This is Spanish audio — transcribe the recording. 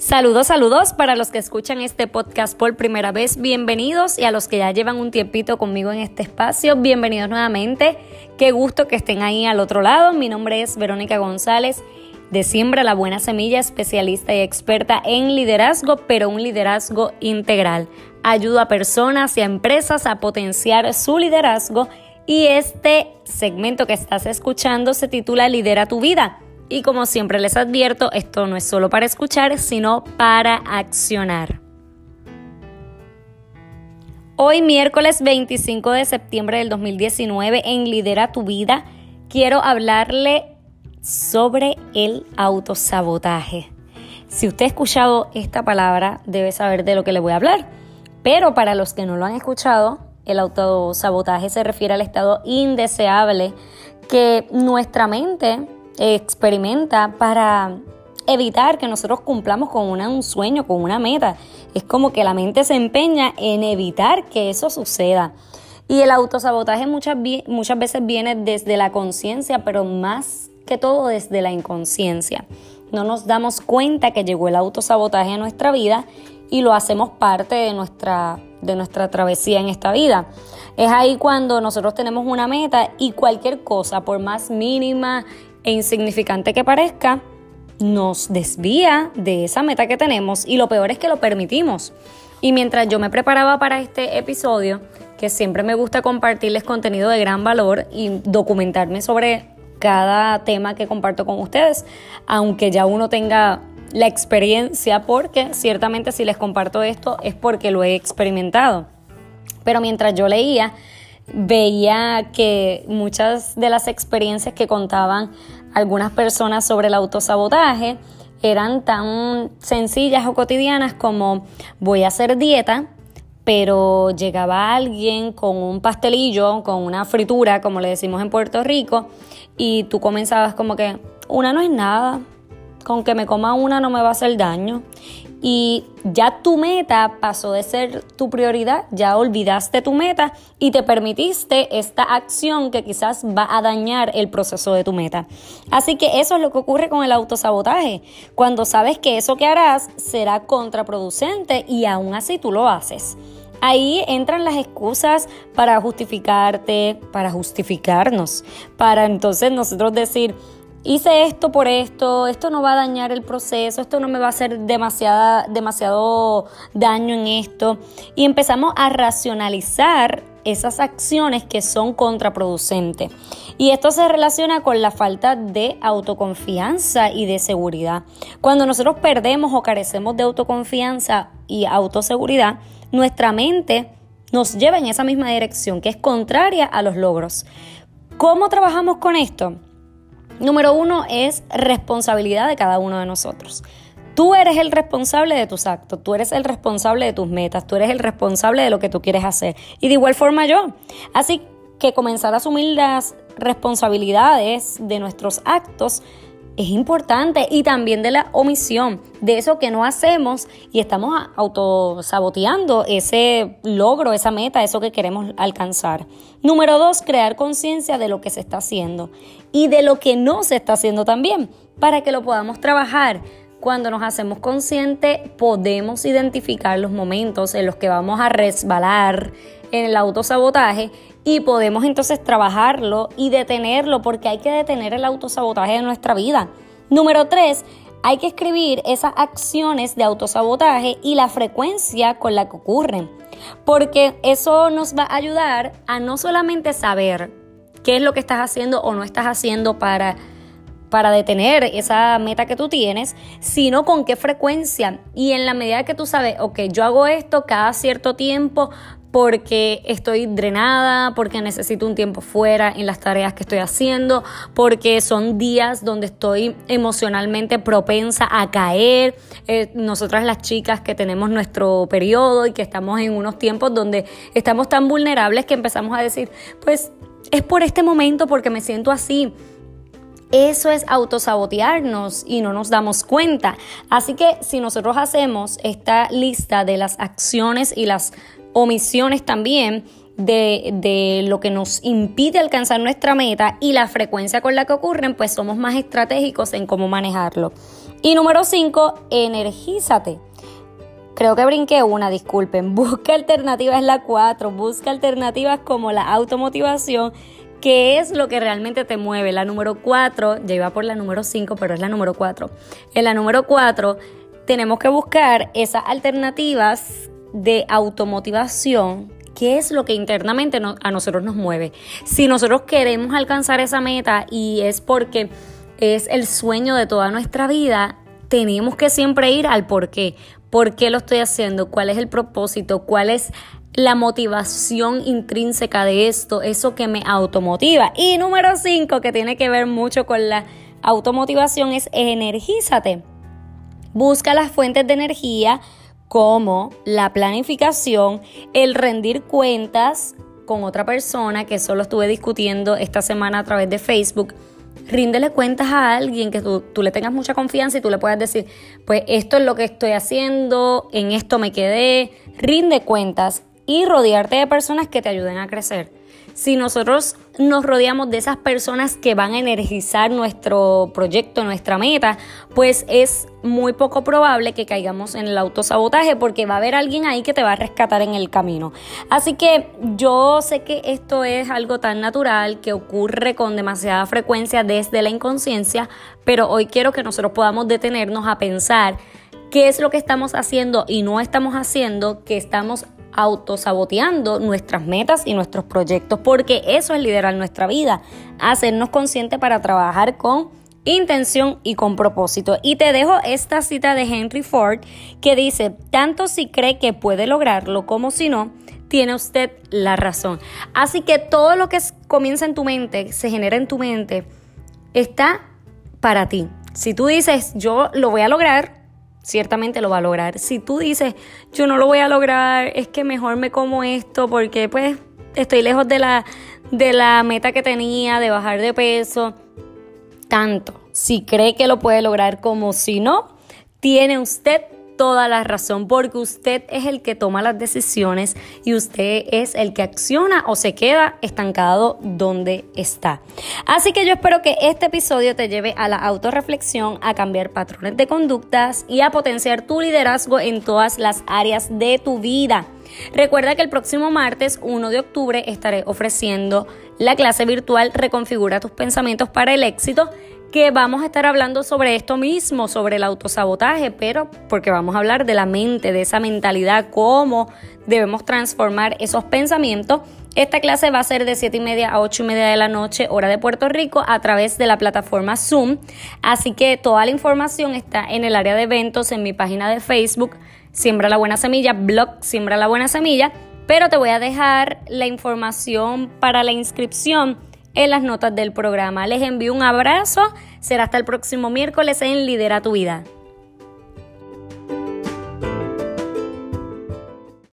Saludos, saludos para los que escuchan este podcast por primera vez, bienvenidos y a los que ya llevan un tiempito conmigo en este espacio, bienvenidos nuevamente. Qué gusto que estén ahí al otro lado. Mi nombre es Verónica González de Siembra la Buena Semilla, especialista y experta en liderazgo, pero un liderazgo integral. Ayudo a personas y a empresas a potenciar su liderazgo y este segmento que estás escuchando se titula Lidera tu vida y como siempre les advierto, esto no es solo para escuchar, sino para accionar. Hoy miércoles 25 de septiembre del 2019 en Lidera tu vida quiero hablarle sobre el autosabotaje. Si usted ha escuchado esta palabra, debe saber de lo que le voy a hablar. Pero para los que no lo han escuchado, el autosabotaje se refiere al estado indeseable que nuestra mente experimenta para evitar que nosotros cumplamos con un sueño, con una meta. Es como que la mente se empeña en evitar que eso suceda. Y el autosabotaje muchas, muchas veces viene desde la conciencia, pero más que todo desde la inconsciencia. No nos damos cuenta que llegó el autosabotaje a nuestra vida y lo hacemos parte de nuestra, de nuestra travesía en esta vida. Es ahí cuando nosotros tenemos una meta y cualquier cosa, por más mínima e insignificante que parezca, nos desvía de esa meta que tenemos y lo peor es que lo permitimos. Y mientras yo me preparaba para este episodio, que siempre me gusta compartirles contenido de gran valor y documentarme sobre cada tema que comparto con ustedes, aunque ya uno tenga la experiencia, porque ciertamente si les comparto esto es porque lo he experimentado. Pero mientras yo leía, veía que muchas de las experiencias que contaban algunas personas sobre el autosabotaje eran tan sencillas o cotidianas como voy a hacer dieta, pero llegaba alguien con un pastelillo, con una fritura, como le decimos en Puerto Rico, y tú comenzabas como que una no es nada, con que me coma una no me va a hacer daño y ya tu meta pasó de ser tu prioridad, ya olvidaste tu meta y te permitiste esta acción que quizás va a dañar el proceso de tu meta. Así que eso es lo que ocurre con el autosabotaje, cuando sabes que eso que harás será contraproducente y aún así tú lo haces. Ahí entran las excusas para justificarte, para justificarnos, para entonces nosotros decir, hice esto por esto, esto no va a dañar el proceso, esto no me va a hacer demasiada, demasiado daño en esto. Y empezamos a racionalizar esas acciones que son contraproducentes. Y esto se relaciona con la falta de autoconfianza y de seguridad. Cuando nosotros perdemos o carecemos de autoconfianza y autoseguridad, nuestra mente nos lleva en esa misma dirección, que es contraria a los logros. ¿Cómo trabajamos con esto? Número uno es responsabilidad de cada uno de nosotros. Tú eres el responsable de tus actos, tú eres el responsable de tus metas, tú eres el responsable de lo que tú quieres hacer. Y de igual forma yo. Así que comenzar a asumir las responsabilidades de nuestros actos es importante y también de la omisión, de eso que no hacemos y estamos autosaboteando ese logro, esa meta, eso que queremos alcanzar. Número dos, crear conciencia de lo que se está haciendo y de lo que no se está haciendo también, para que lo podamos trabajar. Cuando nos hacemos conscientes, podemos identificar los momentos en los que vamos a resbalar en el autosabotaje y podemos entonces trabajarlo y detenerlo porque hay que detener el autosabotaje de nuestra vida. Número tres, hay que escribir esas acciones de autosabotaje y la frecuencia con la que ocurren, porque eso nos va a ayudar a no solamente saber qué es lo que estás haciendo o no estás haciendo para para detener esa meta que tú tienes, sino con qué frecuencia. Y en la medida que tú sabes, ok, yo hago esto cada cierto tiempo porque estoy drenada, porque necesito un tiempo fuera en las tareas que estoy haciendo, porque son días donde estoy emocionalmente propensa a caer. Eh, nosotras las chicas que tenemos nuestro periodo y que estamos en unos tiempos donde estamos tan vulnerables que empezamos a decir, pues es por este momento porque me siento así. Eso es autosabotearnos y no nos damos cuenta. Así que si nosotros hacemos esta lista de las acciones y las omisiones también de, de, lo que nos impide alcanzar nuestra meta y la frecuencia con la que ocurren, pues somos más estratégicos en cómo manejarlo. Y número 5, energízate. Creo que brinqué una, disculpen. Busca alternativas la 4. Busca alternativas como la automotivación, que es lo que realmente te mueve. La número 4, ya iba por la número 5, pero es la número 4. En la número 4 tenemos que buscar esas alternativas de automotivación ¿Qué es lo que internamente a nosotros nos mueve? Si nosotros queremos alcanzar esa meta y es porque es el sueño de toda nuestra vida, tenemos que siempre ir al por qué. ¿Por qué lo estoy haciendo? ¿Cuál es el propósito? ¿Cuál es la motivación intrínseca de esto? Eso que me automotiva. Y número 5, que tiene que ver mucho con la automotivación, es energízate. Busca las fuentes de energía como la planificación, el rendir cuentas con otra persona, que solo estuve discutiendo esta semana a través de Facebook ríndele cuentas a alguien que tú, le tengas mucha confianza y tú le puedas decir, pues esto es lo que estoy haciendo, en esto me quedé, rinde cuentas y rodearte de personas que te ayuden a crecer si nosotros nos rodeamos de esas personas que van a energizar nuestro proyecto, nuestra meta, pues es muy poco probable que caigamos en el autosabotaje porque va a haber alguien ahí que te va a rescatar en el camino. Así que yo sé que esto es algo tan natural que ocurre con demasiada frecuencia desde la inconsciencia, pero hoy quiero que nosotros podamos detenernos a pensar qué es lo que estamos haciendo y no estamos haciendo, que estamos autosaboteando nuestras metas y nuestros proyectos, porque eso es liderar nuestra vida, hacernos conscientes para trabajar con intención y con propósito. Y te dejo esta cita de Henry Ford que dice, tanto si cree que puede lograrlo como si no, tiene usted la razón. Así que todo lo que comienza en tu mente, se genera en tu mente, está para ti. Si tú dices, yo lo voy a lograr, ciertamente lo va a lograr. Si tú dices, yo no lo voy a lograr, es que mejor me como esto porque pues estoy lejos de la, de la meta que tenía de bajar de peso, tanto si cree que lo puede lograr como si no, tiene usted toda la razón, porque usted es el que toma las decisiones y usted es el que acciona o se queda estancado donde está. Así que yo espero que este episodio te lleve a la autorreflexión, a cambiar patrones de conductas y a potenciar tu liderazgo en todas las áreas de tu vida. Recuerda que el próximo martes 1 de octubre estaré ofreciendo la clase virtual Reconfigura tus pensamientos para el éxito que vamos a estar hablando sobre esto mismo, sobre el autosabotaje, pero porque vamos a hablar de la mente, de esa mentalidad, cómo debemos transformar esos pensamientos. Esta clase va a ser de 7 y media a 8 y media de la noche, hora de Puerto Rico, a través de la plataforma Zoom. Así que toda la información está en el área de eventos, en mi página de Facebook, Siembra la Buena Semilla, blog Siembra la Buena Semilla. Pero te voy a dejar la información para la inscripción en las notas del programa. Les envío un abrazo. Será hasta el próximo miércoles en Lidera tu Vida.